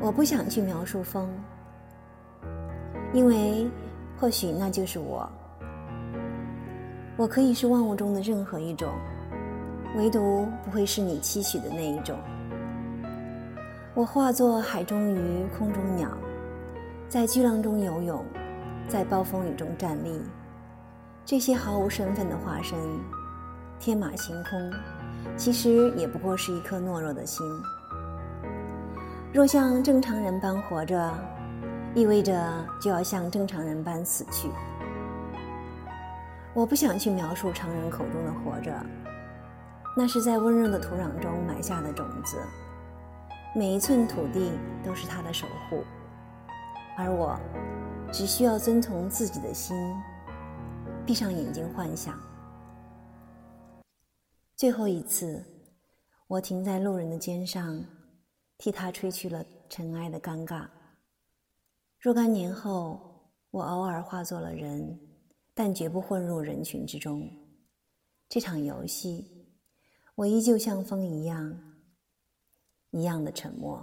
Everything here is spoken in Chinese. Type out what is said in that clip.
我不想去描述风，因为或许那就是我。我可以是万物中的任何一种，唯独不会是你期许的那一种。我化作海中鱼、空中鸟，在巨浪中游泳，在暴风雨中站立。这些毫无身份的化身，天马行空，其实也不过是一颗懦弱的心。若像正常人般活着，意味着就要像正常人般死去。我不想去描述常人口中的活着，那是在温柔的土壤中埋下的种子，每一寸土地都是他的守护，而我只需要遵从自己的心，闭上眼睛幻想。最后一次，我停在路人的肩上。替他吹去了尘埃的尴尬。若干年后，我偶尔化作了人，但绝不混入人群之中。这场游戏，我依旧像风一样，一样的沉默。